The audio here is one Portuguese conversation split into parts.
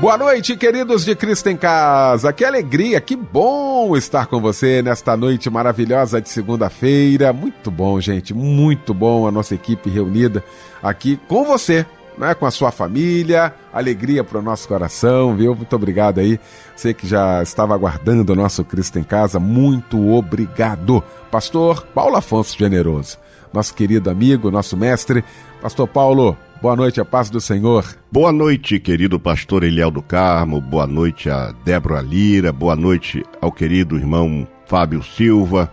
Boa noite, queridos de Cristo em Casa. Que alegria, que bom estar com você nesta noite maravilhosa de segunda-feira. Muito bom, gente, muito bom a nossa equipe reunida aqui com você, né, com a sua família. Alegria para o nosso coração, viu? Muito obrigado aí. Você que já estava aguardando o nosso Cristo em Casa, muito obrigado. Pastor Paulo Afonso Generoso, nosso querido amigo, nosso mestre. Pastor Paulo, Boa noite, a paz do Senhor. Boa noite, querido pastor Eliel do Carmo. Boa noite a Débora Lira. Boa noite ao querido irmão Fábio Silva.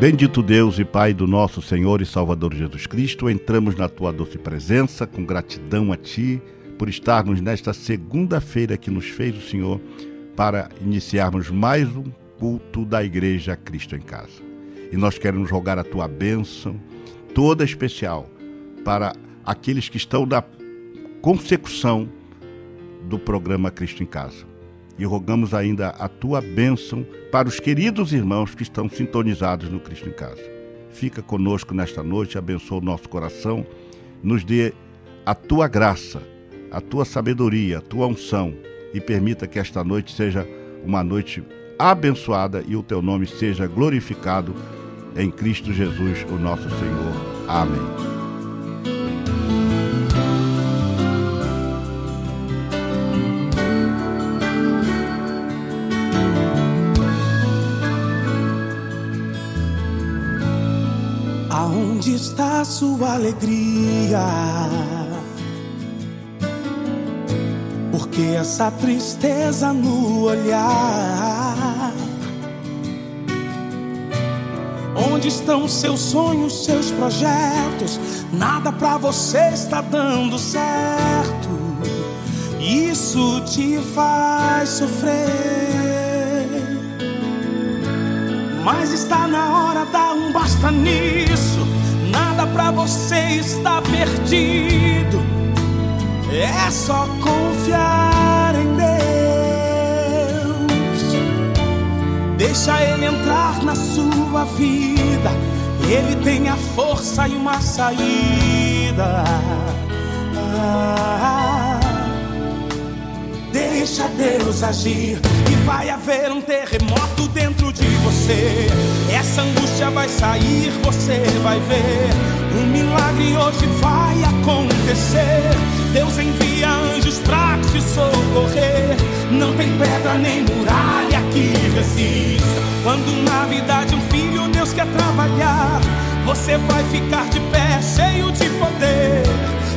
Bendito Deus e Pai do nosso Senhor e Salvador Jesus Cristo, entramos na tua doce presença com gratidão a ti por estarmos nesta segunda-feira que nos fez o Senhor para iniciarmos mais um culto da Igreja Cristo em Casa. E nós queremos rogar a tua bênção toda especial para aqueles que estão na consecução do programa Cristo em Casa e rogamos ainda a tua bênção para os queridos irmãos que estão sintonizados no Cristo em Casa. Fica conosco nesta noite, abençoa o nosso coração, nos dê a tua graça, a tua sabedoria, a tua unção e permita que esta noite seja uma noite abençoada e o teu nome seja glorificado em Cristo Jesus, o nosso Senhor. Amém. Está sua alegria? Porque essa tristeza no olhar? Onde estão seus sonhos, seus projetos? Nada para você está dando certo. Isso te faz sofrer. Mas está na hora, dá um basta nisso nada para você está perdido. É só confiar em Deus. Deixa Ele entrar na sua vida. Ele tem a força e uma saída. Ah, deixa Deus agir e vai haver um terremoto dentro de você. Essa angústia vai sair, você vai ver. Um milagre hoje vai acontecer. Deus envia anjos pra te socorrer. Não tem pedra nem muralha que resista. Quando na verdade um filho Deus quer trabalhar, você vai ficar de pé, cheio de poder.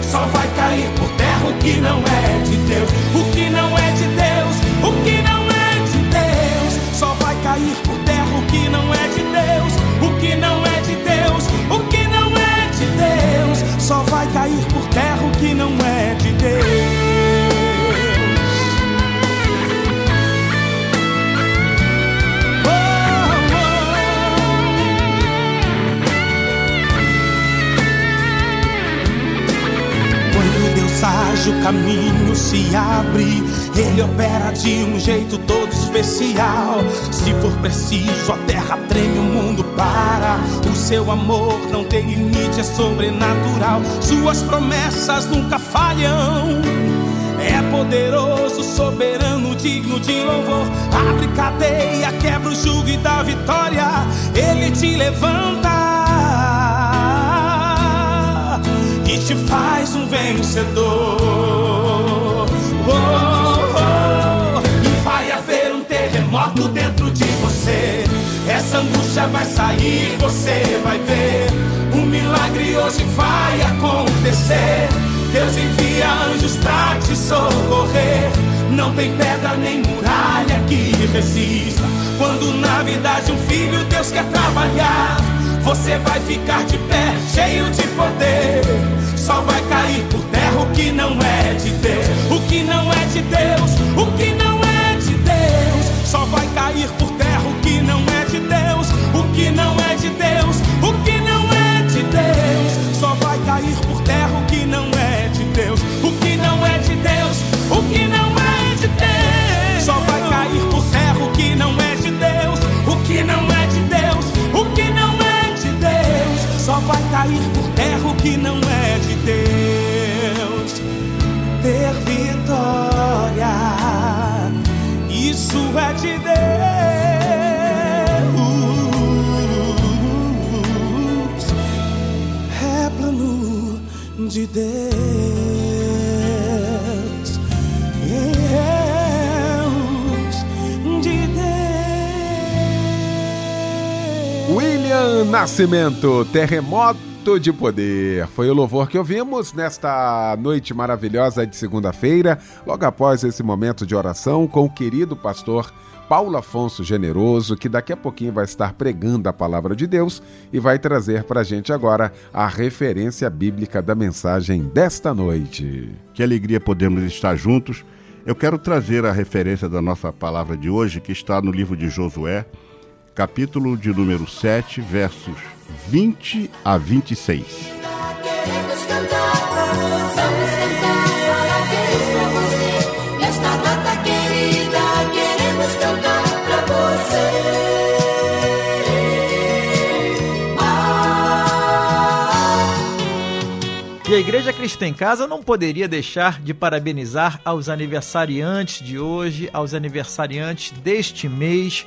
Só vai cair por terra o que não é de Deus. O que não é de Deus, o que não é de Deus. Só vai cair por terra o que não é de Deus. O que não é de Deus, o que não é de Deus. Só vai cair por terra o que não é age, o caminho se abre Ele opera de um jeito todo especial. Se for preciso, a terra treme, o mundo para. O seu amor não tem limite, é sobrenatural. Suas promessas nunca falham. É poderoso, soberano, digno de louvor. Abre cadeia, quebra o jugo e dá vitória. Ele te levanta e te faz um vencedor. Oh, oh. E vai haver um terremoto dentro de você. Essa angústia vai sair, você vai ver. Um milagre hoje vai acontecer. Deus envia anjos pra te socorrer. Não tem pedra nem muralha que resista. Quando na verdade um filho Deus quer trabalhar, você vai ficar de pé, cheio de poder. Só vai cair por terra o que não é de Deus. O que não é de Deus, o que não é de Deus. Só vai cair por terra o que não é de Deus. O que não é de Deus, o que não é de Deus. Só vai cair por terra Só vai cair por terra o que não é de Deus. Ter vitória, isso é de Deus. É plano de Deus. Nascimento, Terremoto de Poder. Foi o louvor que ouvimos nesta noite maravilhosa de segunda-feira, logo após esse momento de oração com o querido pastor Paulo Afonso Generoso, que daqui a pouquinho vai estar pregando a palavra de Deus e vai trazer para a gente agora a referência bíblica da mensagem desta noite. Que alegria podemos estar juntos. Eu quero trazer a referência da nossa palavra de hoje, que está no livro de Josué, capítulo de número 7, versos 20 a 26. Queremos cantar, vamos cantar parabéns pra você. Nesta data querida, queremos cantar pra você. Ah, E a Igreja Cristã em Casa não poderia deixar de parabenizar aos aniversariantes de hoje, aos aniversariantes deste mês.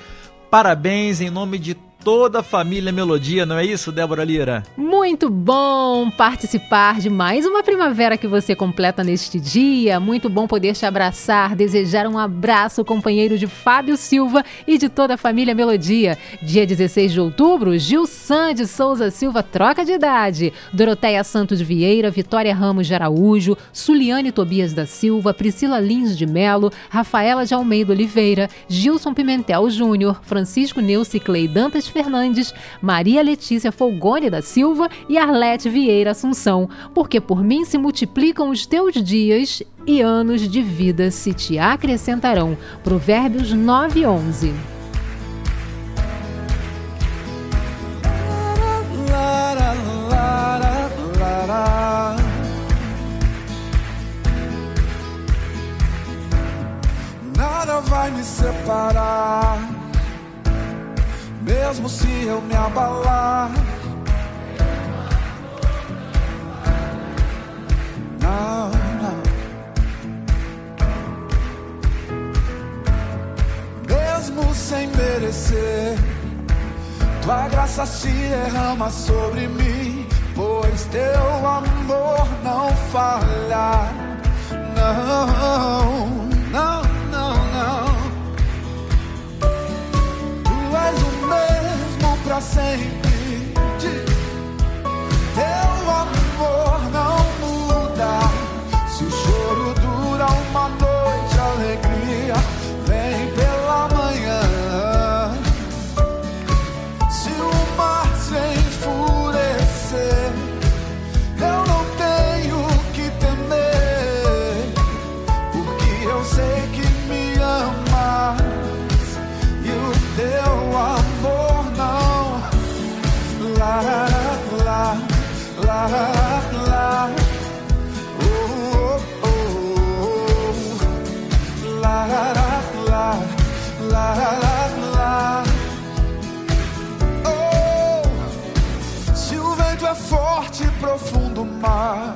Parabéns em nome de toda a família Melodia, não é isso, Débora Lira? Muito bom participar de mais uma primavera que você completa neste dia. Muito bom poder te abraçar, desejar um abraço, companheiro de Fábio Silva e de toda a família Melodia. Dia 16 de outubro, Gil de Souza Silva troca de idade. Doroteia Santos Vieira, Vitória Ramos de Araújo, Suliane Tobias da Silva, Priscila Lins de Melo, Rafaela de Almeida Oliveira, Gilson Pimentel Júnior, Francisco Neuci Clay Dantas Fernandes, Maria Letícia Folgone da Silva e Arlete Vieira Assunção, porque por mim se multiplicam os teus dias e anos de vida se te acrescentarão. Provérbios 9 e 11. Lara, lara, lara. Nada vai me separar, mesmo se eu me abalar. Não, não. Mesmo sem merecer. Tua graça se derrama sobre mim, pois teu amor não falha. Não, mesmo pra sempre. Profundo mar.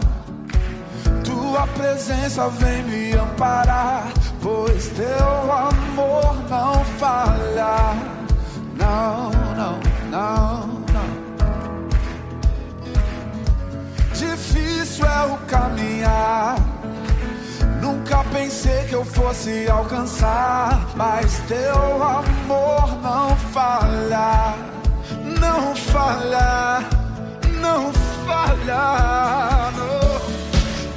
Tua presença vem me amparar, pois teu amor não falha. Não, não, não, não. Difícil é o caminhar. Nunca pensei que eu fosse alcançar, mas teu amor não falha, não falha, não falha. Não.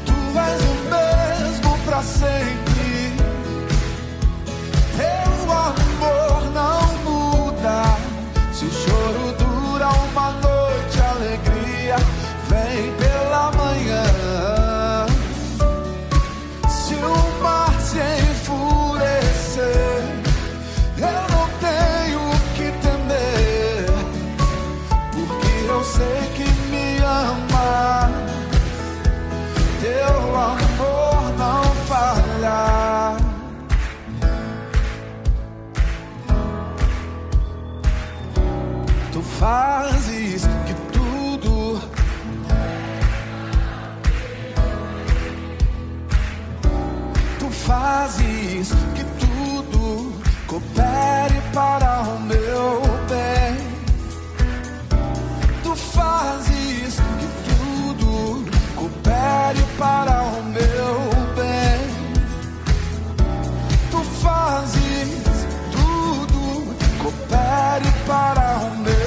Tu és o mesmo pra sempre. Teu amor não muda. Se o choro dura uma noite, fazes que tudo Tu fazes que tudo coopere para o meu bem. Tu fazes que tudo coopere para o meu bem. Tu fazes tudo coopere para o meu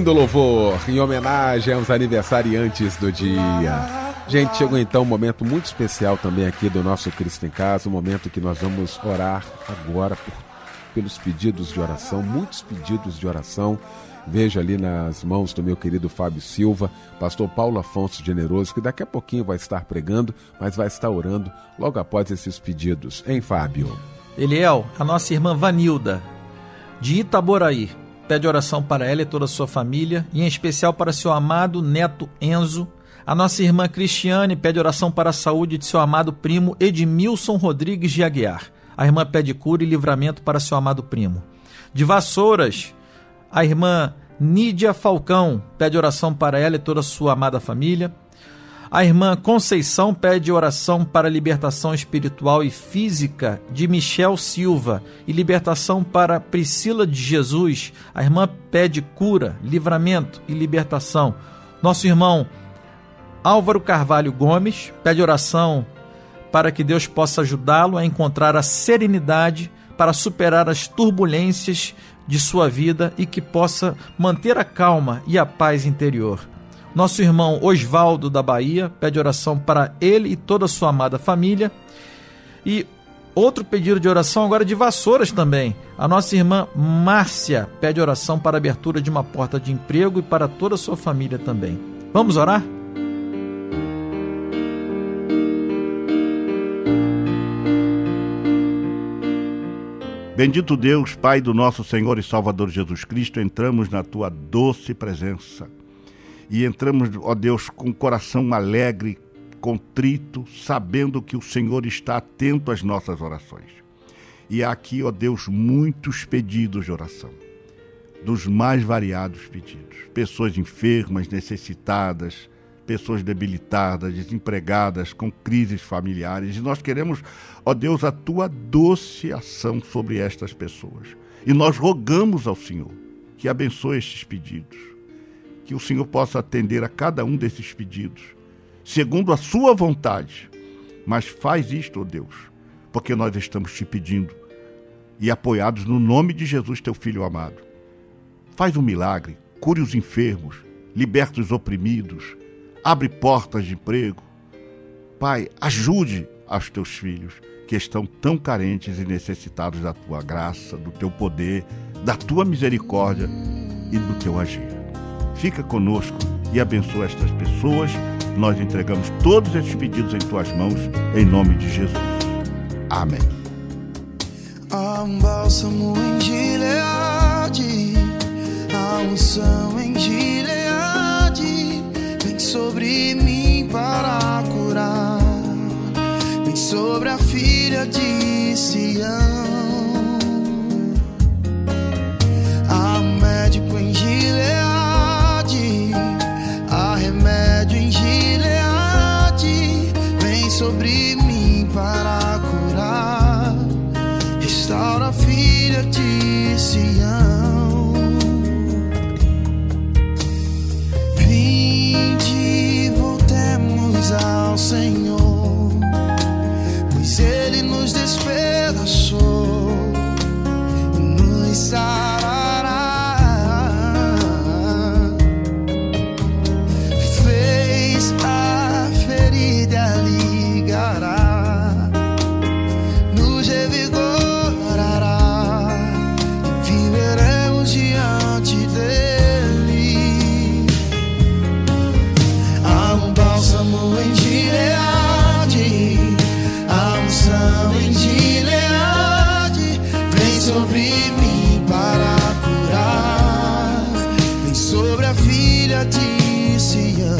Lindo louvor em homenagem aos aniversariantes do dia. Gente, chegou então um momento muito especial também aqui do nosso Cristo em Casa, um momento que nós vamos orar agora por, pelos pedidos de oração, muitos pedidos de oração. Vejo ali nas mãos do meu querido Fábio Silva, pastor Paulo Afonso Generoso, que daqui a pouquinho vai estar pregando, mas vai estar orando logo após esses pedidos. Hein, Fábio? Eliel, a nossa irmã Vanilda, de Itaboraí, pede oração para ela e toda a sua família, e em especial para seu amado neto Enzo. A nossa irmã Cristiane pede oração para a saúde de seu amado primo Edmilson Rodrigues de Aguiar. A irmã pede cura e livramento para seu amado primo. De Vassouras, a irmã Nídia Falcão pede oração para ela e toda a sua amada família. A irmã Conceição pede oração para libertação espiritual e física de Michel Silva e libertação para Priscila de Jesus. A irmã pede cura, livramento e libertação. Nosso irmão Álvaro Carvalho Gomes pede oração para que Deus possa ajudá-lo a encontrar a serenidade para superar as turbulências de sua vida e que possa manter a calma e a paz interior. Nosso irmão Osvaldo da Bahia pede oração para ele e toda a sua amada família. E outro pedido de oração agora de Vassouras também. A nossa irmã Márcia pede oração para a abertura de uma porta de emprego e para toda a sua família também. Vamos orar? Bendito Deus, Pai do nosso Senhor e Salvador Jesus Cristo, entramos na tua doce presença. E entramos, ó Deus, com o coração alegre, contrito, sabendo que o Senhor está atento às nossas orações. E há aqui, ó Deus, muitos pedidos de oração, dos mais variados pedidos. Pessoas enfermas, necessitadas, pessoas debilitadas, desempregadas, com crises familiares. E nós queremos, ó Deus, a tua doce ação sobre estas pessoas. E nós rogamos ao Senhor que abençoe estes pedidos, que o Senhor possa atender a cada um desses pedidos, segundo a sua vontade. Mas faz isto, ó Deus, porque nós estamos te pedindo e apoiados no nome de Jesus, teu filho amado. Faz um milagre, cure os enfermos, liberta os oprimidos, abre portas de emprego. Pai, ajude aos teus filhos que estão tão carentes e necessitados da tua graça, do teu poder, da tua misericórdia e do teu agir. Fica conosco e abençoa estas pessoas. Nós entregamos todos esses pedidos em tuas mãos, em nome de Jesus. Amém. Há um bálsamo em Gileade, há unção em Gileade, vem sobre mim para curar, vem sobre a filha de Sião. Há um médico em Gileade, sobre a filha de Sião.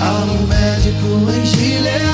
Há um médico em Gileade,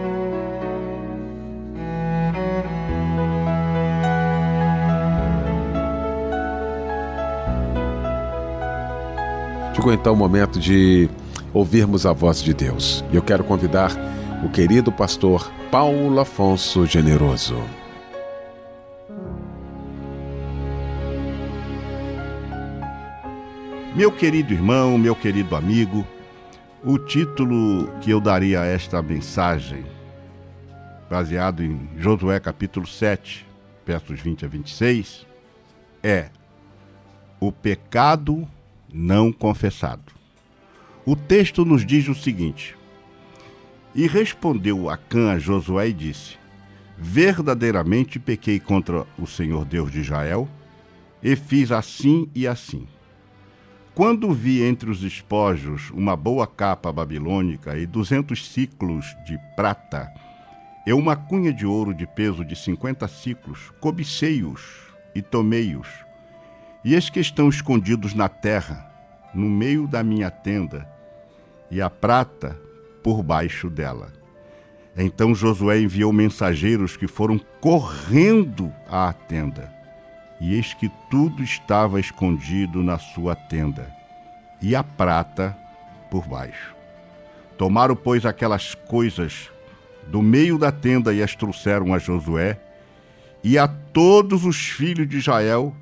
Chegou então o momento de ouvirmos a voz de Deus. E eu quero convidar o querido pastor Paulo Afonso Generoso. Meu querido irmão, meu querido amigo, o título que eu daria a esta mensagem, baseado em Josué capítulo 7, versos 20 a 26, é O pecado não confessado. O texto nos diz o seguinte: E respondeu Acã a Josué e disse: Verdadeiramente pequei contra o Senhor Deus de Israel, e fiz assim e assim. Quando vi entre os espojos uma boa capa babilônica e duzentos ciclos de prata, e uma cunha de ouro de peso de cinquenta ciclos, cobicei-os e tomei-os e eis que estão escondidos na terra, no meio da minha tenda, e a prata por baixo dela. Então Josué enviou mensageiros que foram correndo à tenda. E eis que tudo estava escondido na sua tenda, e a prata por baixo. Tomaram, pois, aquelas coisas do meio da tenda e as trouxeram a Josué e a todos os filhos de Israel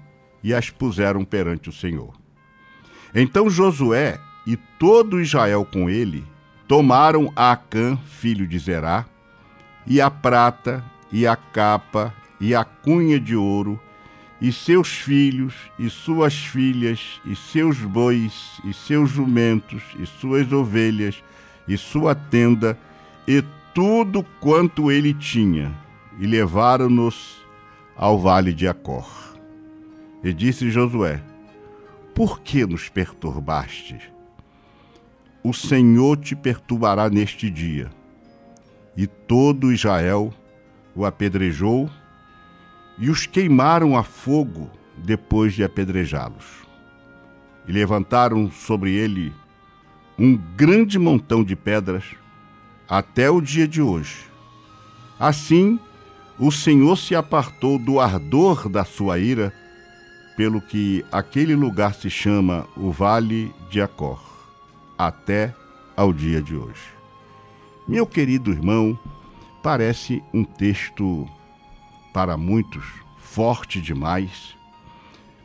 e as puseram perante o Senhor. Então Josué e todo Israel com ele tomaram Acã, filho de Zerá, e a prata, e a capa, e a cunha de ouro, e seus filhos, e suas filhas, e seus bois, e seus jumentos, e suas ovelhas, e sua tenda, e tudo quanto ele tinha, e levaram-nos ao vale de Acor. E disse Josué: Por que nos perturbaste? O Senhor te perturbará neste dia. E todo Israel o apedrejou e os queimaram a fogo depois de apedrejá-los. E levantaram sobre ele um grande montão de pedras até o dia de hoje. Assim, o Senhor se apartou do ardor da sua ira pelo que aquele lugar se chama o Vale de Acor, até ao dia de hoje. Meu querido irmão, parece um texto para muitos forte demais,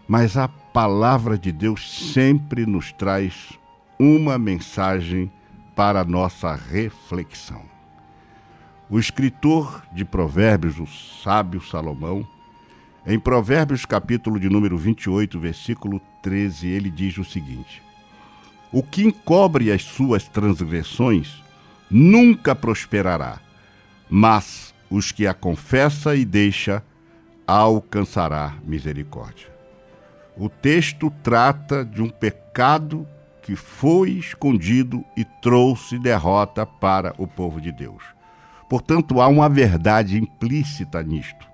mas a palavra de Deus sempre nos traz uma mensagem para nossa reflexão. O escritor de Provérbios, o sábio Salomão, em Provérbios, capítulo de número 28, versículo 13, ele diz o seguinte: O que encobre as suas transgressões nunca prosperará, mas os que a confessa e deixa alcançará misericórdia. O texto trata de um pecado que foi escondido e trouxe derrota para o povo de Deus. Portanto, há uma verdade implícita nisto.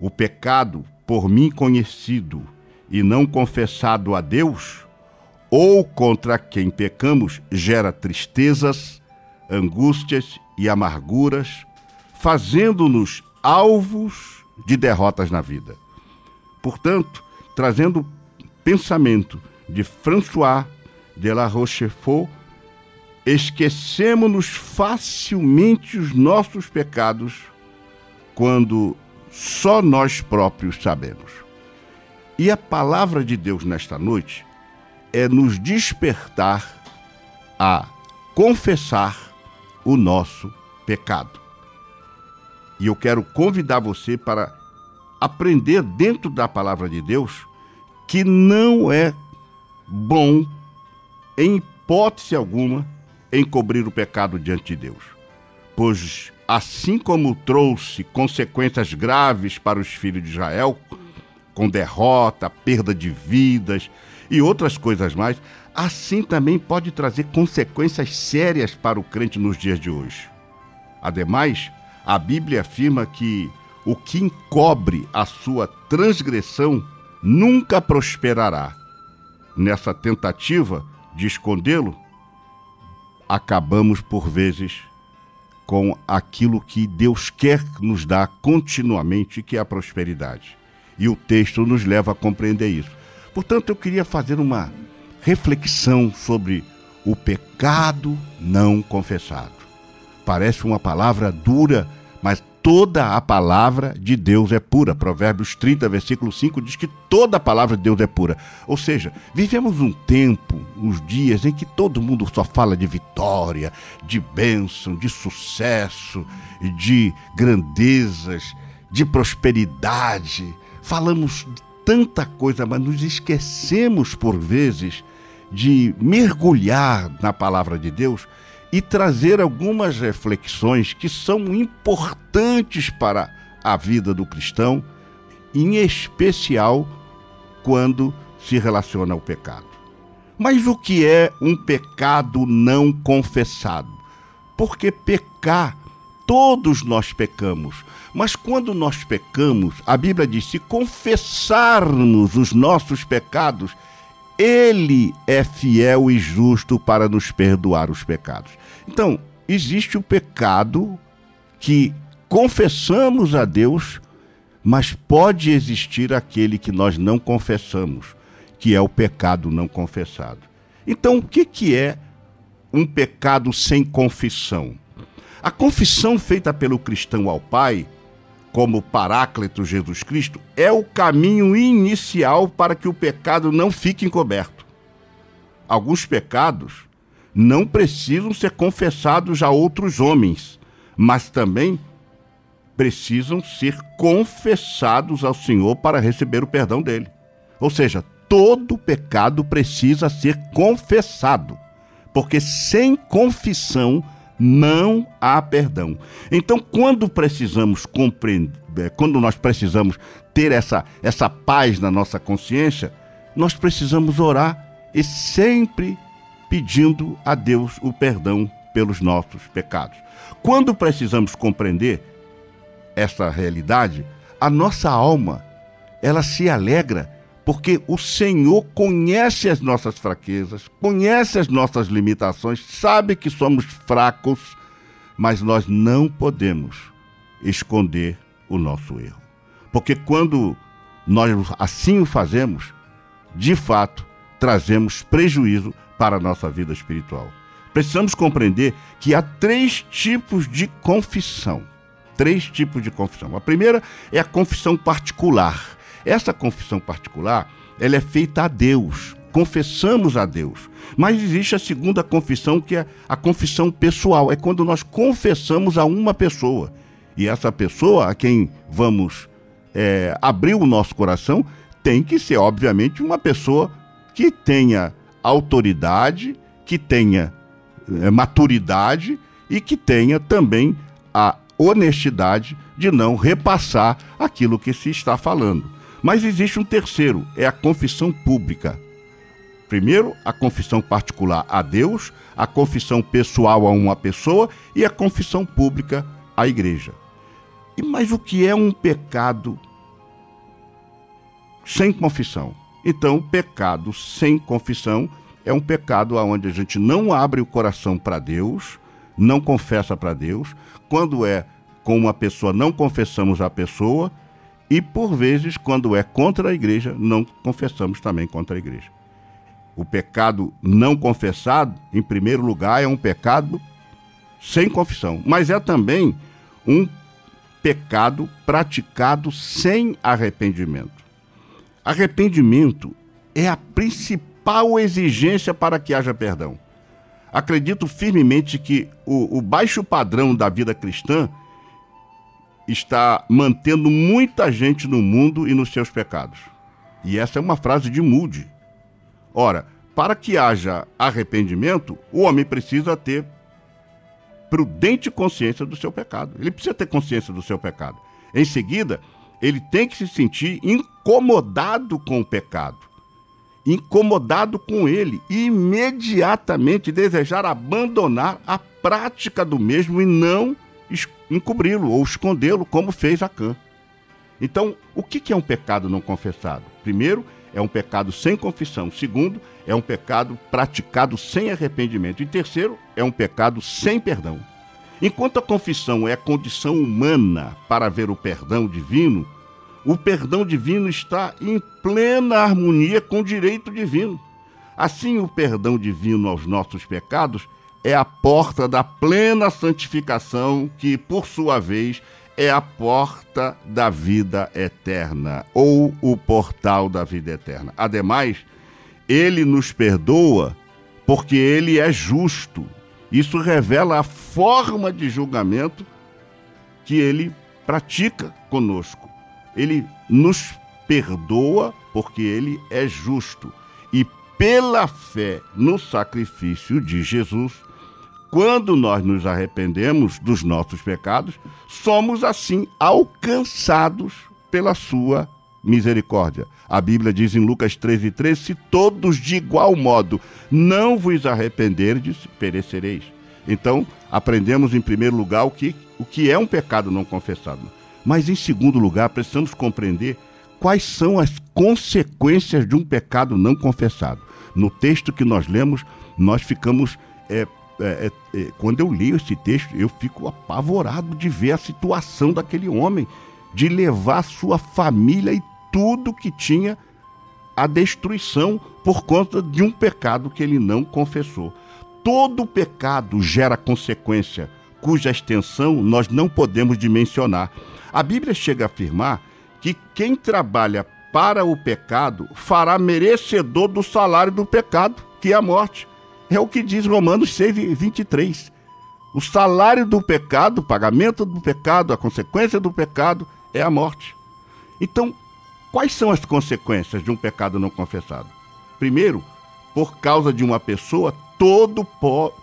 O pecado por mim conhecido e não confessado a Deus, ou contra quem pecamos, gera tristezas, angústias e amarguras, fazendo-nos alvos de derrotas na vida. Portanto, trazendo pensamento de François de la Rochefort, esquecemos-nos facilmente os nossos pecados quando só nós próprios sabemos. E a palavra de Deus nesta noite é nos despertar a confessar o nosso pecado. E eu quero convidar você para aprender dentro da palavra de Deus que não é bom, em hipótese alguma, encobrir o pecado diante de Deus. Pois, assim como trouxe consequências graves para os filhos de Israel, com derrota, perda de vidas e outras coisas mais, assim também pode trazer consequências sérias para o crente nos dias de hoje. Ademais, a Bíblia afirma que o que encobre a sua transgressão nunca prosperará. Nessa tentativa de escondê-lo, acabamos por vezes com aquilo que Deus quer nos dar continuamente, que é a prosperidade. E o texto nos leva a compreender isso. Portanto, eu queria fazer uma reflexão sobre o pecado não confessado. Parece uma palavra dura, mas toda a palavra de Deus é pura. Provérbios 30, versículo 5 diz que toda a palavra de Deus é pura. Ou seja, vivemos um tempo, uns dias em que todo mundo só fala de vitória, de bênção, de sucesso, de grandezas, de prosperidade. Falamos de tanta coisa, mas nos esquecemos por vezes de mergulhar na palavra de Deus e trazer algumas reflexões que são importantes para a vida do cristão, em especial quando se relaciona ao pecado. Mas o que é um pecado não confessado? Porque pecar, todos nós pecamos. Mas quando nós pecamos, a Bíblia diz: se confessarmos os nossos pecados, Ele é fiel e justo para nos perdoar os pecados. Então, existe o pecado que confessamos a Deus, mas pode existir aquele que nós não confessamos, que é o pecado não confessado. Então, o que, que é um pecado sem confissão? A confissão feita pelo cristão ao Pai, como Paráclito Jesus Cristo, é o caminho inicial para que o pecado não fique encoberto. Alguns pecados não precisam ser confessados a outros homens, mas também precisam ser confessados ao Senhor para receber o perdão dele. Ou seja, todo pecado precisa ser confessado, porque sem confissão não há perdão. Então, quando precisamos compreender, quando nós precisamos ter essa, essa paz na nossa consciência, nós precisamos orar e sempre pedindo a Deus o perdão pelos nossos pecados. Quando precisamos compreender essa realidade, a nossa alma, ela se alegra porque o Senhor conhece as nossas fraquezas, conhece as nossas limitações, sabe que somos fracos, mas nós não podemos esconder o nosso erro. Porque quando nós assim o fazemos, de fato, trazemos prejuízo para a nossa vida espiritual. Precisamos compreender que há três tipos de confissão. Três tipos de confissão. A primeira é a confissão particular. Essa confissão particular, ela é feita a Deus. Confessamos a Deus. Mas existe a segunda confissão, que é a confissão pessoal. É quando nós confessamos a uma pessoa. E essa pessoa a quem vamos é, abrir o nosso coração tem que ser, obviamente, uma pessoa que tenha autoridade, que tenha é, maturidade e que tenha também a honestidade de não repassar aquilo que se está falando. Mas existe um terceiro, é a confissão pública. Primeiro, a confissão particular a Deus, a confissão pessoal a uma pessoa e a confissão pública à igreja. E mas o que é um pecado sem confissão? Então, o pecado sem confissão é um pecado onde a gente não abre o coração para Deus, não confessa para Deus. Quando é com uma pessoa, não confessamos a pessoa E por vezes, quando é contra a igreja, não confessamos também contra a igreja. O pecado não confessado, em primeiro lugar, é um pecado sem confissão, mas é também um pecado praticado sem arrependimento. Arrependimento é a principal exigência para que haja perdão. Acredito firmemente que o, o baixo padrão da vida cristã está mantendo muita gente no mundo e nos seus pecados. E essa é uma frase de Moody. Ora, para que haja arrependimento, o homem precisa ter prudente consciência do seu pecado. Ele precisa ter consciência do seu pecado. Em seguida, ele tem que se sentir incomodado com o pecado, incomodado com ele, e imediatamente desejar abandonar a prática do mesmo e não encobri-lo ou escondê-lo, como fez Acã. Então, o que é um pecado não confessado? Primeiro, é um pecado sem confissão. Segundo, é um pecado praticado sem arrependimento. E terceiro, é um pecado sem perdão. Enquanto a confissão é a condição humana para ver o perdão divino, o perdão divino está em plena harmonia com o direito divino. Assim, o perdão divino aos nossos pecados é a porta da plena santificação, que, por sua vez, é a porta da vida eterna, ou o portal da vida eterna. Ademais, ele nos perdoa porque ele é justo. Isso revela a forma de julgamento que ele pratica conosco. Ele nos perdoa porque ele é justo. E pela fé no sacrifício de Jesus, quando nós nos arrependemos dos nossos pecados, somos assim alcançados pela sua misericórdia. A Bíblia diz em Lucas 13, 13: Se todos de igual modo não vos arrependerdes, perecereis. Então, aprendemos em primeiro lugar o que, o que é um pecado não confessado. Mas em segundo lugar, precisamos compreender quais são as consequências de um pecado não confessado. No texto que nós lemos, nós ficamos. É, é, é, quando eu leio esse texto, eu fico apavorado de ver a situação daquele homem, de levar sua família e tudo que tinha à destruição por conta de um pecado que ele não confessou. Todo pecado gera consequência, cuja extensão nós não podemos dimensionar. A Bíblia chega a afirmar que quem trabalha para o pecado fará merecedor do salário do pecado, que é a morte. É o que diz Romanos 6, 23. O salário do pecado, o pagamento do pecado, a consequência do pecado é a morte. Então, Quais são as consequências de um pecado não confessado? Primeiro, por causa de uma pessoa, todo,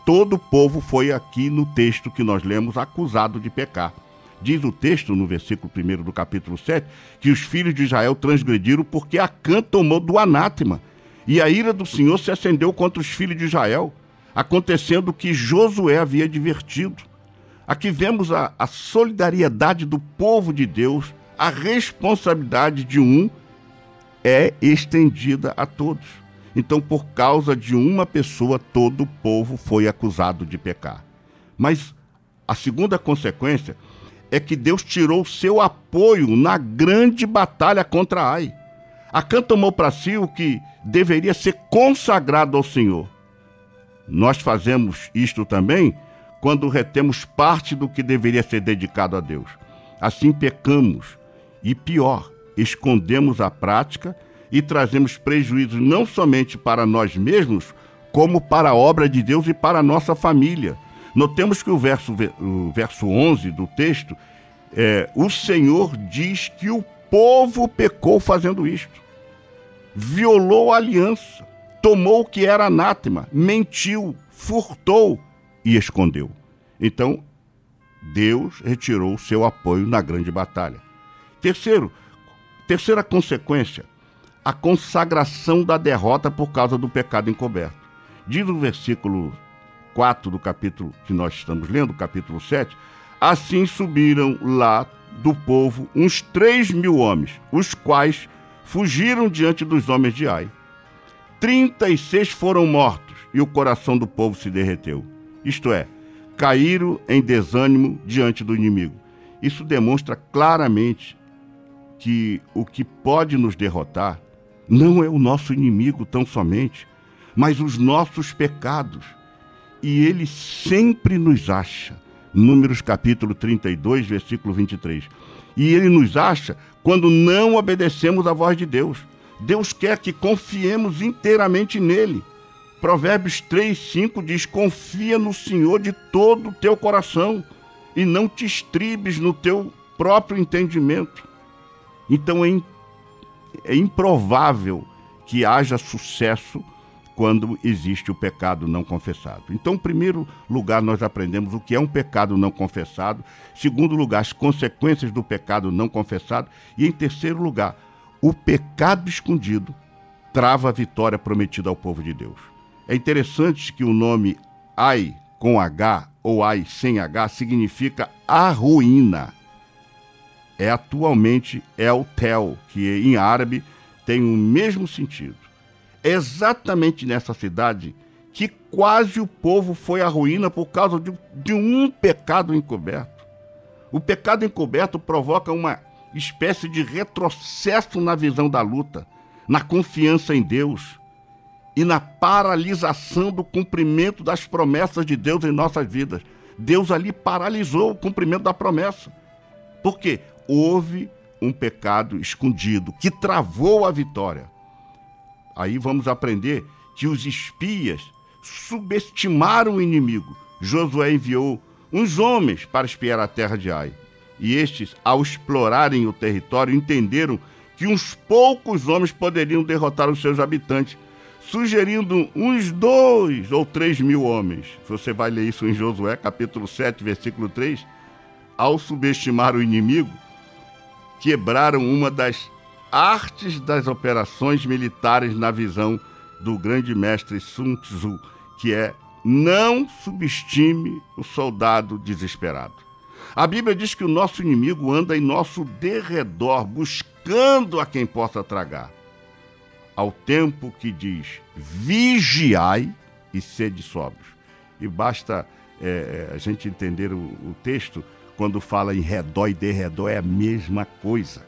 todo povo foi aqui no texto que nós lemos acusado de pecar. Diz o texto, no versículo 1 do capítulo 7, que os filhos de Israel transgrediram porque Acã tomou do anátema. E a ira do Senhor se acendeu contra os filhos de Israel, acontecendo que Josué havia advertido. Aqui vemos a, a solidariedade do povo de Deus a responsabilidade de um é estendida a todos. Então, por causa de uma pessoa, todo o povo foi acusado de pecar. Mas a segunda consequência é que Deus tirou seu apoio na grande batalha contra Ai. Acã tomou para si o que deveria ser consagrado ao Senhor. Nós fazemos isto também quando retemos parte do que deveria ser dedicado a Deus. Assim pecamos e pior, escondemos a prática e trazemos prejuízos não somente para nós mesmos, como para a obra de Deus e para a nossa família. Notemos que o verso, o verso 11 do texto, é, o Senhor diz que o povo pecou fazendo isto. Violou a aliança, tomou o que era anátema, mentiu, furtou e escondeu. Então, Deus retirou seu apoio na grande batalha. Terceiro, terceira consequência, a consagração da derrota por causa do pecado encoberto. Diz o versículo 4 do capítulo que nós estamos lendo, capítulo 7, assim subiram lá do povo uns três mil homens, os quais fugiram diante dos homens de Ai. Trinta e seis foram mortos e o coração do povo se derreteu. Isto é, caíram em desânimo diante do inimigo. Isso demonstra claramente que o que pode nos derrotar não é o nosso inimigo tão somente, mas os nossos pecados. E ele sempre nos acha. Números capítulo 32, versículo 23. E ele nos acha quando não obedecemos à voz de Deus. Deus quer que confiemos inteiramente nele. Provérbios 3, 5 diz: Confia no Senhor de todo o teu coração e não te estribes no teu próprio entendimento. Então é, é improvável que haja sucesso quando existe o pecado não confessado. Então, em primeiro lugar, nós aprendemos o que é um pecado não confessado. Segundo lugar, as consequências do pecado não confessado. E em terceiro lugar, o pecado escondido trava a vitória prometida ao povo de Deus. É interessante que o nome Ai com H ou Ai sem H significa a ruína. É atualmente El Tel, que em árabe tem o mesmo sentido. Exatamente nessa cidade que quase o povo foi à ruína por causa de, de um pecado encoberto. O pecado encoberto provoca uma espécie de retrocesso na visão da luta, na confiança em Deus e na paralisação do cumprimento das promessas de Deus em nossas vidas. Deus ali paralisou o cumprimento da promessa. Porque houve um pecado escondido que travou a vitória. Aí vamos aprender que os espias subestimaram o inimigo. Josué enviou uns homens para espiar a terra de Ai. E estes, ao explorarem o território, entenderam que uns poucos homens poderiam derrotar os seus habitantes, sugerindo uns dois ou três mil homens. Você vai ler isso em Josué, capítulo 7, versículo 3. Ao subestimar o inimigo, quebraram uma das artes das operações militares na visão do grande mestre Sun Tzu, que é não subestime o soldado desesperado. A Bíblia diz que o nosso inimigo anda em nosso derredor, buscando a quem possa tragar. Ao tempo que diz: vigiai e sede sóbrios. E basta é, a gente entender o, o texto quando fala em redor e derredor, é a mesma coisa.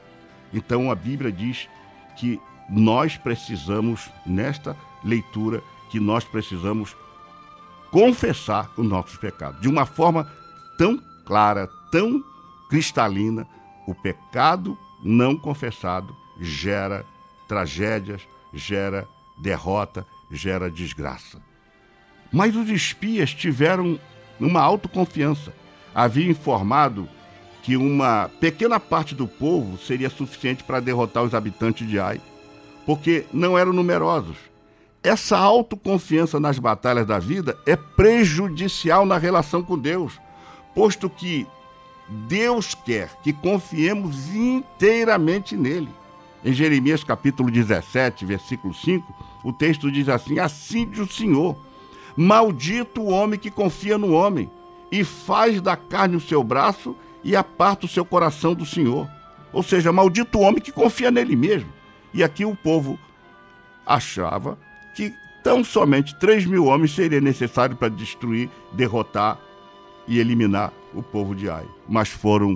Então a Bíblia diz que nós precisamos, nesta leitura, que nós precisamos confessar os nossos pecados. De uma forma tão clara, tão cristalina, o pecado não confessado gera tragédias, gera derrota, gera desgraça. Mas os espias tiveram uma autoconfiança. Havia informado que uma pequena parte do povo seria suficiente para derrotar os habitantes de Ai, porque não eram numerosos. Essa autoconfiança nas batalhas da vida é prejudicial na relação com Deus, posto que Deus quer que confiemos inteiramente nele. Em Jeremias capítulo 17, versículo 5, o texto diz assim: Assim diz o Senhor: Maldito o homem que confia no homem e faz da carne o seu braço e aparta o seu coração do Senhor. Ou seja, maldito o homem que confia nele mesmo. E aqui o povo achava que tão somente 3 mil homens seria necessário para destruir, derrotar e eliminar o povo de Ai. Mas foram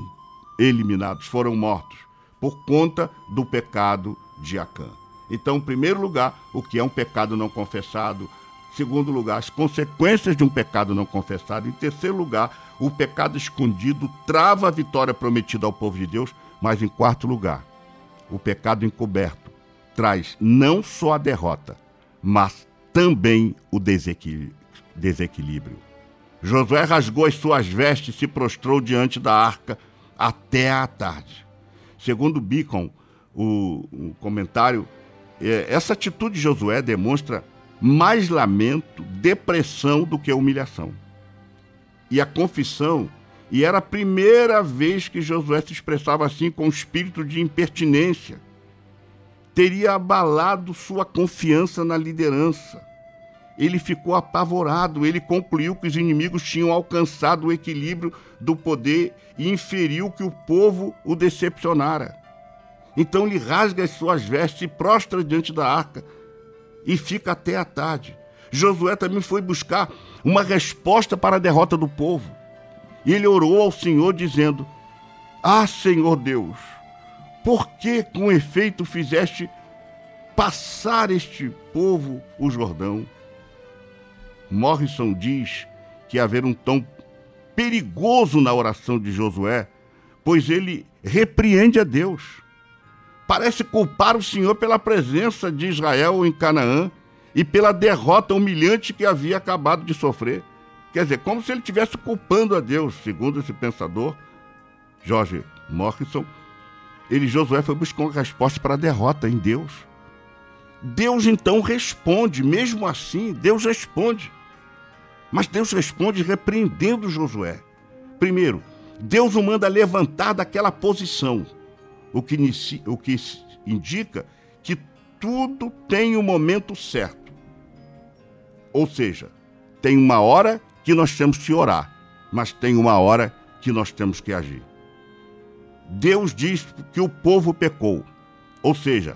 eliminados, foram mortos por conta do pecado de Acã. Então, em primeiro lugar, o que é um pecado não confessado. Segundo lugar, as consequências de um pecado não confessado. Em terceiro lugar, o pecado escondido trava a vitória prometida ao povo de Deus. Mas em quarto lugar, o pecado encoberto traz não só a derrota, mas também o desequilíbrio. Josué rasgou as suas vestes e se prostrou diante da arca até a tarde. Segundo Bicon, o, o comentário, é, essa atitude de Josué demonstra mais lamento, depressão do que humilhação. E a confissão, e era a primeira vez que Josué se expressava assim com espírito de impertinência, teria abalado sua confiança na liderança ele ficou apavorado. Ele concluiu que os inimigos tinham alcançado o equilíbrio do poder e inferiu que o povo o decepcionara. Então ele rasga as suas vestes e prostra diante da arca e fica até a tarde. Josué também foi buscar uma resposta para a derrota do povo. E ele orou ao Senhor dizendo: Ah, Senhor Deus, Por que com efeito fizeste passar este povo o Jordão? Morrison diz que haver um tom perigoso na oração de Josué, pois ele repreende a Deus. Parece culpar o Senhor pela presença de Israel em Canaã e pela derrota humilhante que havia acabado de sofrer. Quer dizer, como se ele estivesse culpando a Deus, segundo esse pensador, George Morrison. Ele, Josué, foi buscar uma resposta para a derrota em Deus. Deus então responde, mesmo assim, Deus responde. Mas Deus responde repreendendo Josué. Primeiro, Deus o manda levantar daquela posição, o que, inicia, o que indica que tudo tem o um momento certo. Ou seja, tem uma hora que nós temos que orar, mas tem uma hora que nós temos que agir. Deus diz que o povo pecou, ou seja,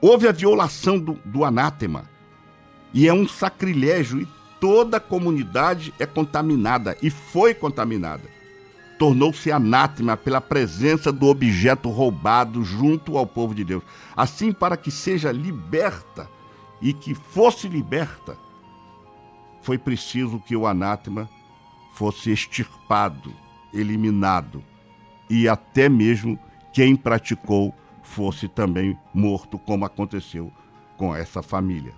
houve a violação do, do anátema, e é um sacrilégio, e toda a comunidade é contaminada, e foi contaminada. Tornou-se anátema pela presença do objeto roubado junto ao povo de Deus. Assim, para que seja liberta e que fosse liberta, foi preciso que o anátema fosse extirpado, eliminado, e até mesmo quem praticou fosse também morto, como aconteceu com essa família.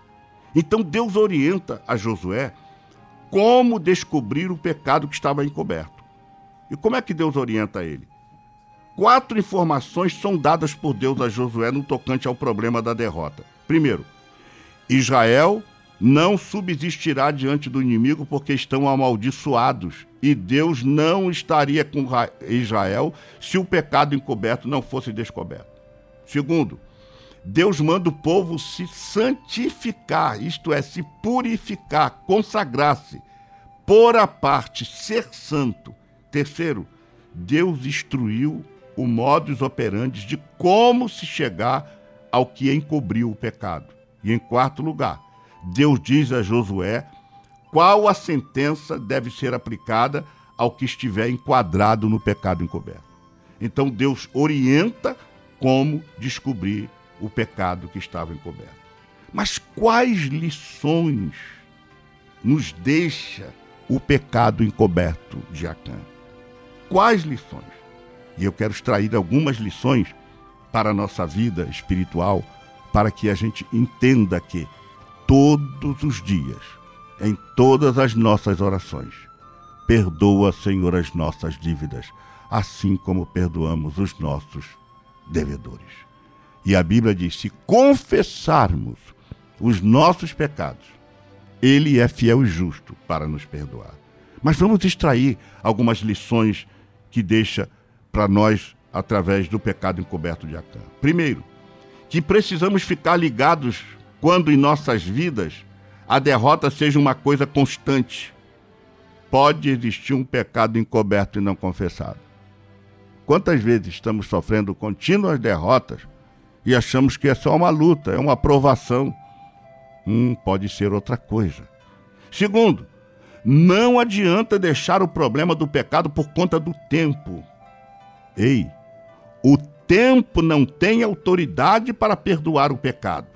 Então Deus orienta a Josué como descobrir o pecado que estava encoberto. E como é que Deus orienta ele? Quatro informações são dadas por Deus a Josué no tocante ao problema da derrota. Primeiro, Israel não subsistirá diante do inimigo porque estão amaldiçoados. E Deus não estaria com Israel se o pecado encoberto não fosse descoberto. Segundo, Deus manda o povo se santificar, isto é, se purificar, consagrar-se, pôr a parte, ser santo. Terceiro, Deus instruiu o modus operandi de como se chegar ao que encobriu o pecado. E em quarto lugar, Deus diz a Josué qual a sentença deve ser aplicada ao que estiver enquadrado no pecado encoberto. Então Deus orienta como descobrir o pecado que estava encoberto. Mas quais lições nos deixa o pecado encoberto de Acã? Quais lições? E eu quero extrair algumas lições para a nossa vida espiritual, para que a gente entenda que todos os dias, em todas as nossas orações. Perdoa, Senhor, as nossas dívidas, assim como perdoamos os nossos devedores. E a Bíblia diz: se confessarmos os nossos pecados, Ele é fiel e justo para nos perdoar. Mas vamos extrair algumas lições que deixa para nós através do pecado encoberto de Acã. Primeiro, que precisamos ficar ligados quando em nossas vidas a derrota seja uma coisa constante. Pode existir um pecado encoberto e não confessado. Quantas vezes estamos sofrendo contínuas derrotas e achamos que é só uma luta, é uma aprovação? Hum, pode ser outra coisa. Segundo, não adianta deixar o problema do pecado por conta do tempo. Ei, o tempo não tem autoridade para perdoar o pecado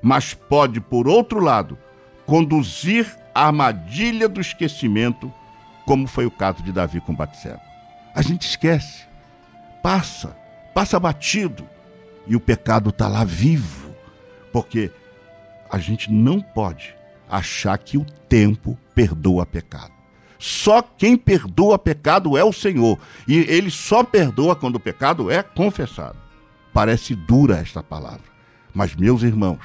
mas pode, por outro lado, conduzir à armadilha do esquecimento, como foi o caso de Davi com Batseba. A gente esquece, passa, passa batido, e o pecado está lá vivo, porque a gente não pode achar que o tempo perdoa pecado. Só quem perdoa pecado é o Senhor, e ele só perdoa quando o pecado é confessado. Parece dura esta palavra, mas meus irmãos,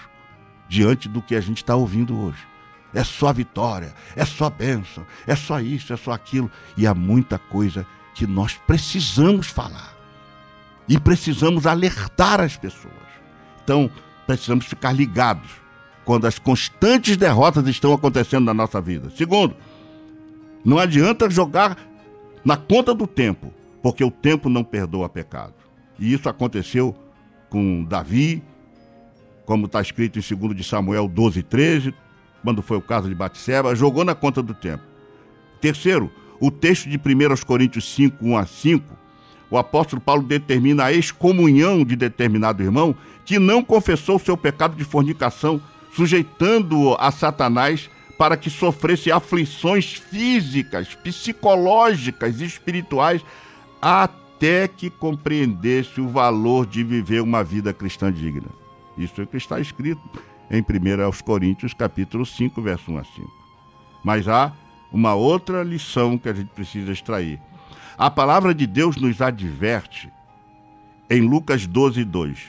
diante do que a gente está ouvindo hoje. É só vitória, é só bênção, é só isso, é só aquilo. E há muita coisa que nós precisamos falar. E precisamos alertar as pessoas. Então, precisamos ficar ligados quando as constantes derrotas estão acontecendo na nossa vida. Segundo, não adianta jogar na conta do tempo, porque o tempo não perdoa pecado. E isso aconteceu com Davi, como está escrito em 2 de Samuel 12, 13, quando foi o caso de Batseba, jogou na conta do tempo. Terceiro, o texto de 1 Coríntios 5, 1 a 5, o apóstolo Paulo determina a excomunhão de determinado irmão que não confessou seu pecado de fornicação, sujeitando-o a Satanás para que sofresse aflições físicas, psicológicas e espirituais, até que compreendesse o valor de viver uma vida cristã digna. Isso é o que está escrito em 1 Coríntios, capítulo 5, verso 1 a 5. Mas há uma outra lição que a gente precisa extrair. A palavra de Deus nos adverte em Lucas 12, 2.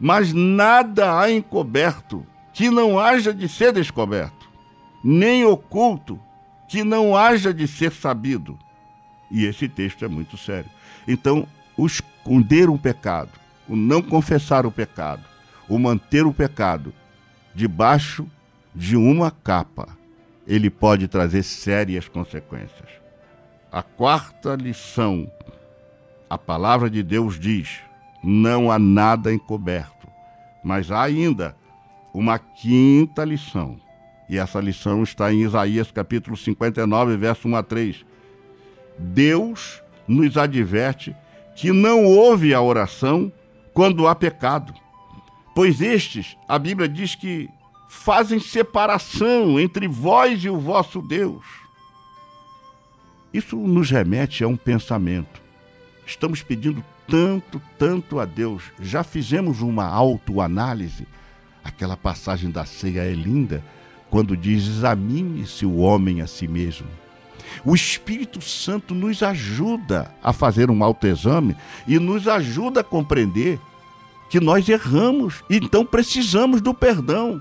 Mas nada há encoberto que não haja de ser descoberto, nem oculto que não haja de ser sabido. E esse texto é muito sério. Então, o esconder um pecado, o não confessar o pecado, o manter o pecado debaixo de uma capa, ele pode trazer sérias consequências. A quarta lição, a palavra de Deus diz: não há nada encoberto. Mas há ainda uma quinta lição. E essa lição está em Isaías capítulo 59, verso 1 a 3. Deus nos adverte que não houve a oração quando há pecado. Pois estes, a Bíblia diz que fazem separação entre vós e o vosso Deus. Isso nos remete a um pensamento. Estamos pedindo tanto, tanto a Deus. Já fizemos uma autoanálise. Aquela passagem da ceia é linda, quando diz: examine-se o homem a si mesmo. O Espírito Santo nos ajuda a fazer um autoexame e nos ajuda a compreender que nós erramos, então precisamos do perdão.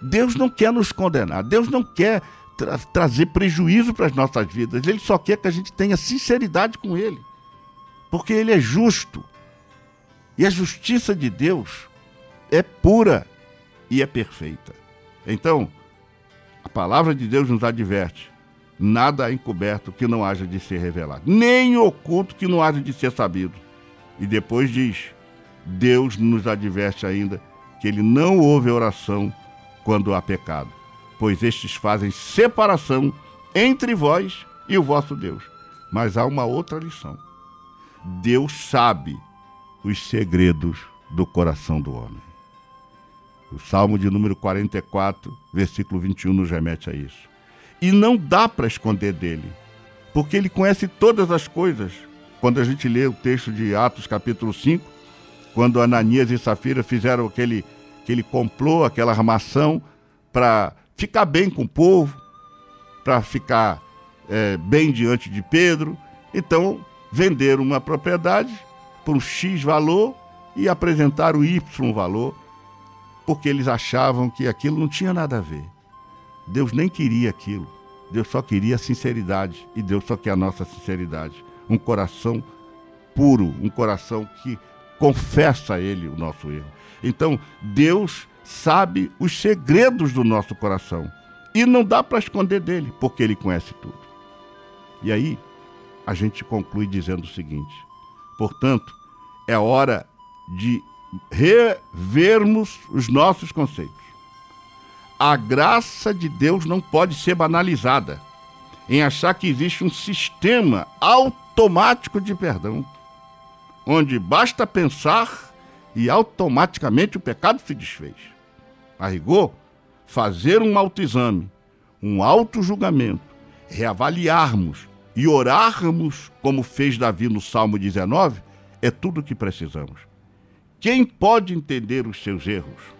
Deus não quer nos condenar, Deus não quer tra trazer prejuízo para as nossas vidas, Ele só quer que a gente tenha sinceridade com Ele, porque Ele é justo. E a justiça de Deus é pura e é perfeita. Então, palavra de Deus nos adverte: nada há encoberto que não haja de ser revelado, nem oculto que não haja de ser sabido. E depois diz: Deus nos adverte ainda que ele não ouve oração quando há pecado, pois estes fazem separação entre vós e o vosso Deus. Mas há uma outra lição. Deus sabe os segredos do coração do homem. O Salmo de número 44, versículo 21, nos remete a isso. E não dá para esconder dele, porque ele conhece todas as coisas. Quando a gente lê o texto de Atos, capítulo 5, quando Ananias e Safira fizeram aquele, aquele complô, aquela armação para ficar bem com o povo, para ficar é, bem diante de Pedro. Então, venderam uma propriedade por um X valor e apresentaram o Y valor, porque eles achavam que aquilo não tinha nada a ver. Deus nem queria aquilo. Deus só queria a sinceridade. E Deus só quer a nossa sinceridade. Um coração puro, um coração que confessa a Ele o nosso erro. Então, Deus sabe os segredos do nosso coração. E não dá para esconder dele, porque ele conhece tudo. E aí, a gente conclui dizendo o seguinte: portanto, é hora de revermos os nossos conceitos. A graça de Deus não pode ser banalizada em achar que existe um sistema automático de perdão onde basta pensar e automaticamente o pecado se desfez. A rigor, fazer um autoexame, um auto-julgamento, reavaliarmos e orarmos, como fez Davi no Salmo 19, é tudo o que precisamos. Quem pode entender os seus erros?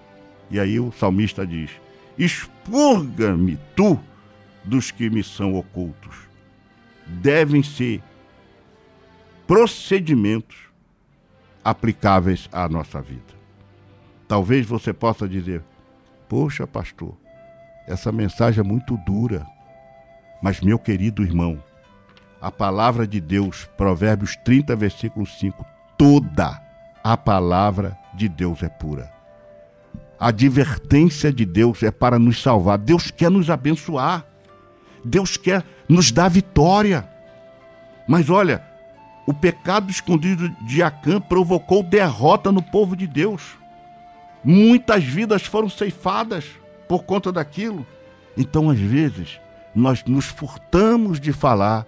E aí o salmista diz: Expurga-me tu dos que me são ocultos. Devem ser procedimentos aplicáveis à nossa vida. Talvez você possa dizer: Poxa, pastor, essa mensagem é muito dura. Mas, meu querido irmão, a palavra de Deus, Provérbios 30, versículo 5, toda a palavra de Deus é pura. A advertência de Deus é para nos salvar. Deus quer nos abençoar. Deus quer nos dar vitória. Mas olha, o pecado escondido de Acã provocou derrota no povo de Deus. Muitas vidas foram ceifadas por conta daquilo. Então, às vezes, nós nos furtamos de falar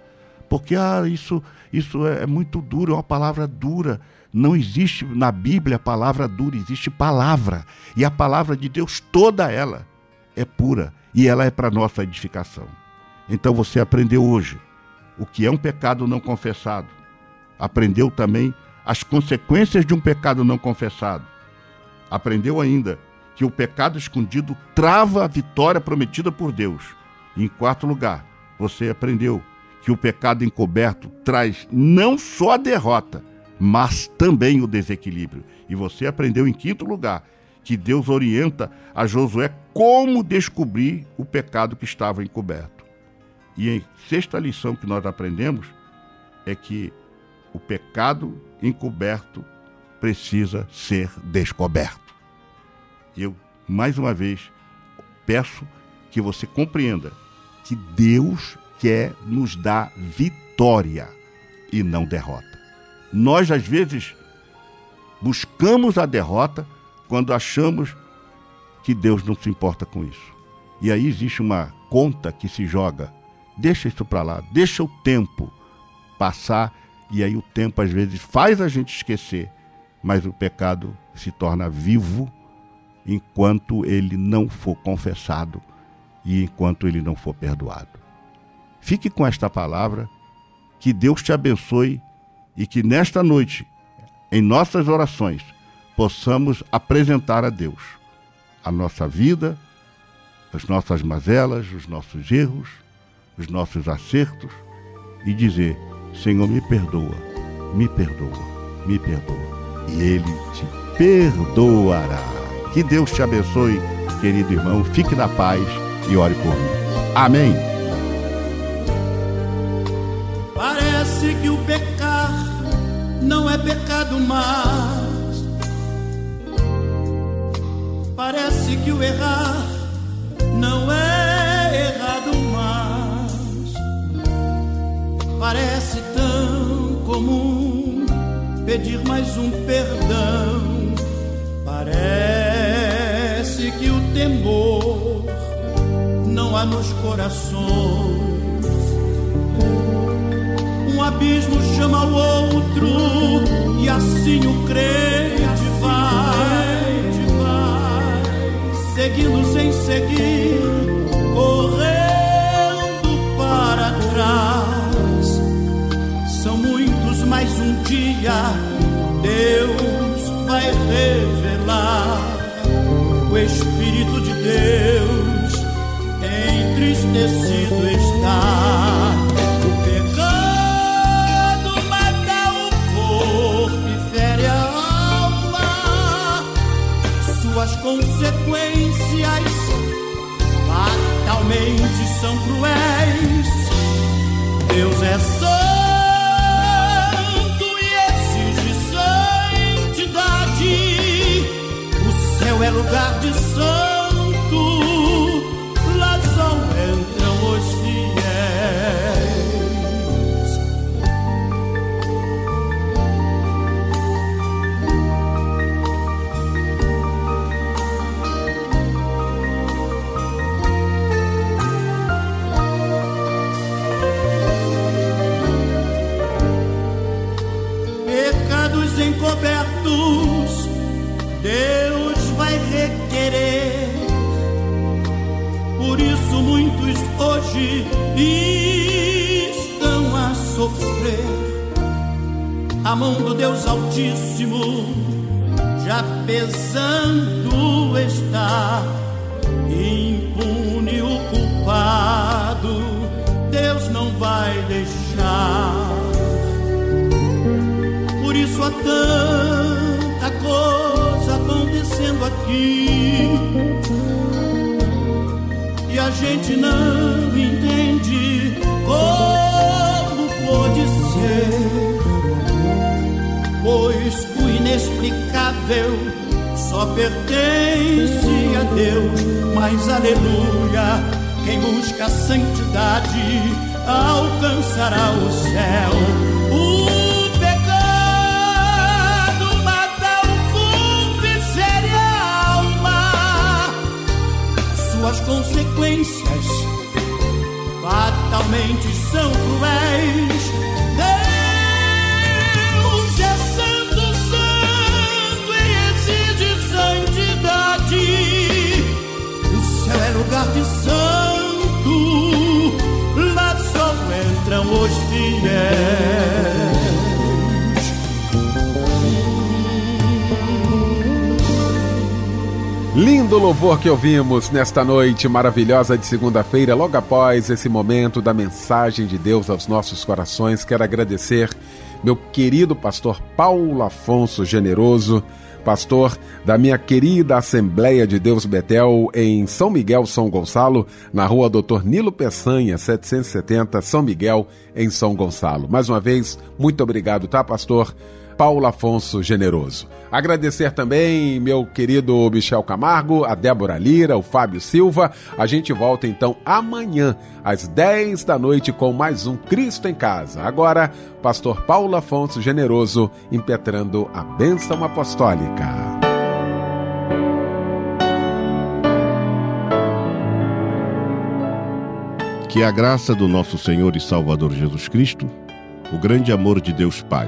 Porque ah, isso, isso é, é muito duro, é uma palavra dura. Não existe na Bíblia palavra dura, existe palavra. E a palavra de Deus, toda ela, é pura. E ela é para nossa edificação. Então você aprendeu hoje o que é um pecado não confessado. Aprendeu também as consequências de um pecado não confessado. Aprendeu ainda que o pecado escondido trava a vitória prometida por Deus. E, em quarto lugar, você aprendeu que o pecado encoberto traz não só a derrota, mas também o desequilíbrio. E você aprendeu, em quinto lugar, que Deus orienta a Josué como descobrir o pecado que estava encoberto. E em sexta lição que nós aprendemos é que o pecado encoberto precisa ser descoberto. Eu, mais uma vez, peço que você compreenda que Deus quer nos dar vitória e não derrota. Nós, às vezes, buscamos a derrota quando achamos que Deus não se importa com isso. E aí existe uma conta que se joga. Deixa isso para lá, deixa o tempo passar e aí o tempo às vezes faz a gente esquecer, mas o pecado se torna vivo enquanto ele não for confessado e enquanto ele não for perdoado. Fique com esta palavra, que Deus te abençoe e que nesta noite, em nossas orações, possamos apresentar a Deus a nossa vida, as nossas mazelas, os nossos erros, os nossos acertos e dizer: Senhor, me perdoa, me perdoa, me perdoa. E Ele te perdoará. Que Deus te abençoe, querido irmão. Fique na paz e ore por mim. Amém. Não é pecado mais. Parece que o errar não é errado mais. Parece tão comum pedir mais um perdão. Parece que o temor não há nos corações. Abismo chama o outro e assim o crente vai, seguindo sem seguir, correndo para trás. São muitos, mas um dia Deus vai revelar o Espírito de Deus entristecido está. Suas consequências fatalmente são cruéis. Deus é santo e exige santidade. O céu é lugar de Encobertos, Deus vai requerer. Por isso muitos hoje estão a sofrer. A mão do Deus Altíssimo já pesando está. Impune o culpado, Deus não vai deixar. Isso há tanta coisa acontecendo aqui. E a gente não entende como pode ser. Pois o inexplicável só pertence a Deus. Mas aleluia, quem busca a santidade alcançará o céu. consequências fatalmente são cruéis. Deus é santo, santo e exige santidade. O céu é lugar de santo, lá só entram os fiéis. Lindo louvor que ouvimos nesta noite maravilhosa de segunda-feira, logo após esse momento da mensagem de Deus aos nossos corações. Quero agradecer meu querido pastor Paulo Afonso Generoso, pastor da minha querida Assembleia de Deus Betel em São Miguel, São Gonçalo, na rua Doutor Nilo Peçanha, 770, São Miguel, em São Gonçalo. Mais uma vez, muito obrigado, tá, pastor? Paulo Afonso Generoso. Agradecer também meu querido Michel Camargo, a Débora Lira, o Fábio Silva. A gente volta então amanhã, às 10 da noite, com mais um Cristo em Casa. Agora, Pastor Paulo Afonso Generoso impetrando a bênção apostólica. Que a graça do nosso Senhor e Salvador Jesus Cristo, o grande amor de Deus Pai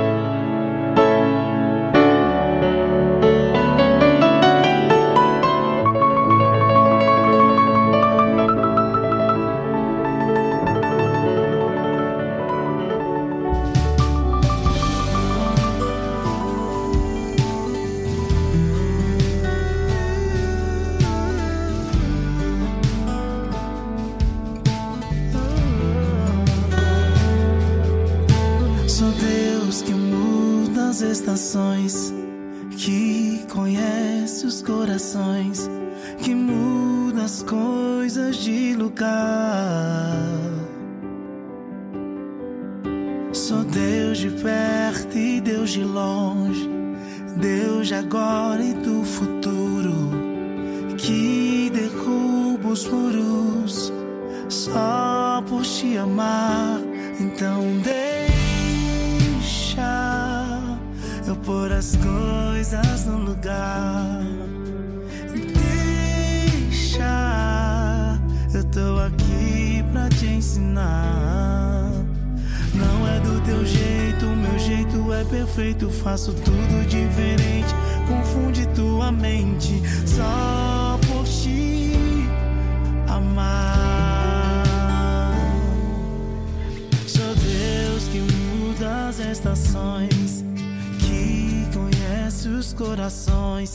Ensinar. Não é do teu jeito, meu jeito é perfeito. Faço tudo diferente, confunde tua mente só por te amar. Sou Deus que muda as estações, que conhece os corações,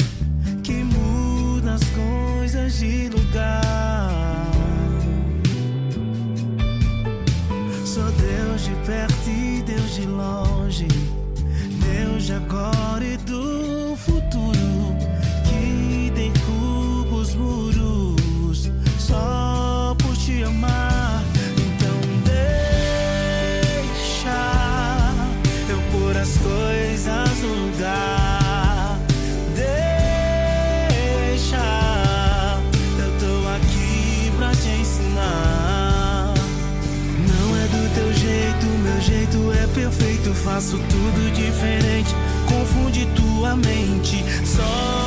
que muda as coisas de lugar. Deus de perto e Deus de longe, Deus de agora e do Faço tudo diferente, confunde tua mente. Só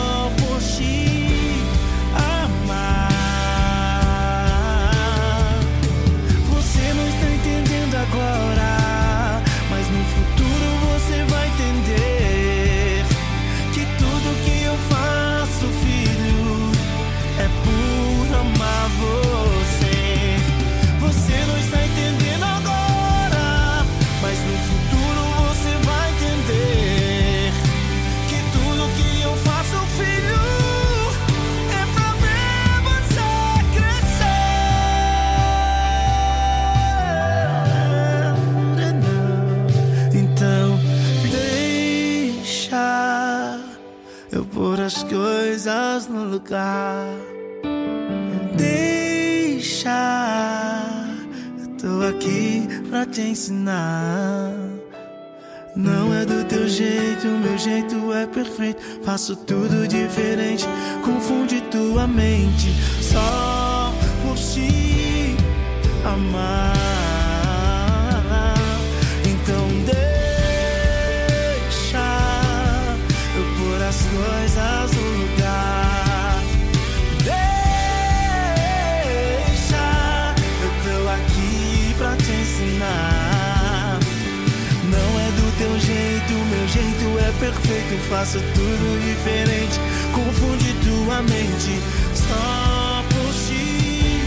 lugar. Deixa, eu tô aqui pra te ensinar. Não é do teu jeito, meu jeito é perfeito. Faço tudo diferente, confunde tua mente só por te amar. Perfeito. Faço tudo diferente, confunde tua mente só por te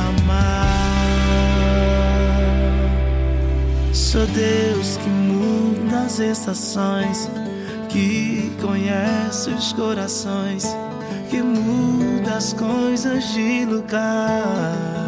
amar. Deus que muda as estações, que conhece os corações, que muda as coisas de lugar.